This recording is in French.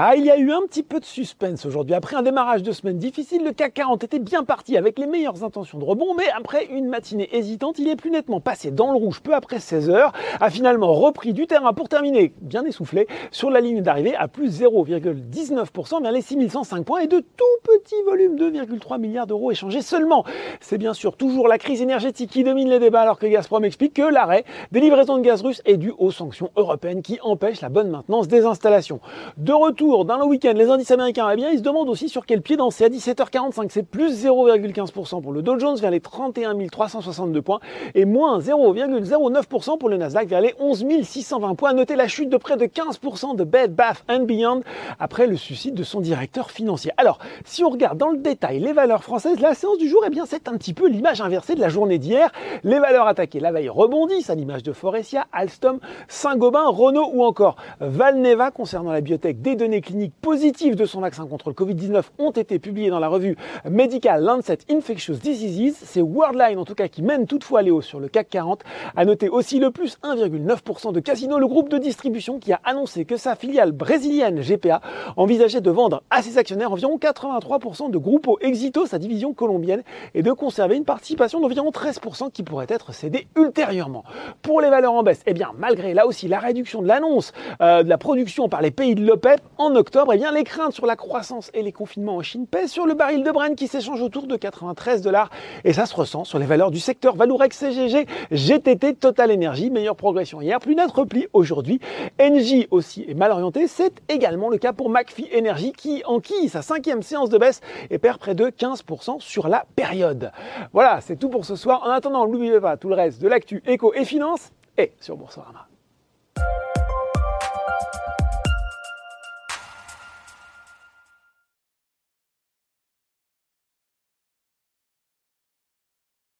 Ah, il y a eu un petit peu de suspense aujourd'hui. Après un démarrage de semaine difficile, le CAC 40 était bien parti avec les meilleures intentions de rebond, mais après une matinée hésitante, il est plus nettement passé dans le rouge peu après 16 heures, a finalement repris du terrain pour terminer bien essoufflé sur la ligne d'arrivée à plus 0,19% vers les 6105 points et de tout petits volumes, 2,3 milliards d'euros échangés seulement. C'est bien sûr toujours la crise énergétique qui domine les débats alors que Gazprom explique que l'arrêt des livraisons de gaz russe est dû aux sanctions européennes qui empêchent la bonne maintenance des installations. De retour dans le week-end, les indices américains, eh bien, ils se demandent aussi sur quel pied danser. À 17h45, c'est plus 0,15% pour le Dow Jones vers les 31 362 points et moins 0,09% pour le Nasdaq vers les 11 620 points. Notez la chute de près de 15% de Bed Bath Beyond après le suicide de son directeur financier. Alors, si on regarde dans le détail les valeurs françaises, la séance du jour, eh bien, c'est un petit peu l'image inversée de la journée d'hier. Les valeurs attaquées la veille rebondissent à l'image de Forestia, Alstom, Saint-Gobain, Renault ou encore Valneva concernant la biotech des données cliniques positives de son vaccin contre le Covid-19 ont été publiées dans la revue Medical Lancet Infectious Diseases. C'est Worldline en tout cas qui mène toutefois hauts sur le CAC 40. À noter aussi le plus 1,9% de Casino, le groupe de distribution qui a annoncé que sa filiale brésilienne GPA envisageait de vendre à ses actionnaires environ 83% de Grupo Exito, sa division colombienne, et de conserver une participation d'environ 13% qui pourrait être cédée ultérieurement. Pour les valeurs en baisse, eh bien malgré là aussi la réduction de l'annonce euh, de la production par les pays de l'OPEP, en octobre, eh bien, les craintes sur la croissance et les confinements en Chine pèsent sur le baril de Brent qui s'échange autour de 93 dollars. Et ça se ressent sur les valeurs du secteur Valorex CGG, GTT, Total Energy, meilleure progression hier, plus net repli aujourd'hui. NJ aussi est mal orienté. C'est également le cas pour McPhee Energy qui enquille sa cinquième séance de baisse et perd près de 15% sur la période. Voilà, c'est tout pour ce soir. En attendant, n'oubliez pas tout le reste de l'actu éco et finance et sur Boursorama.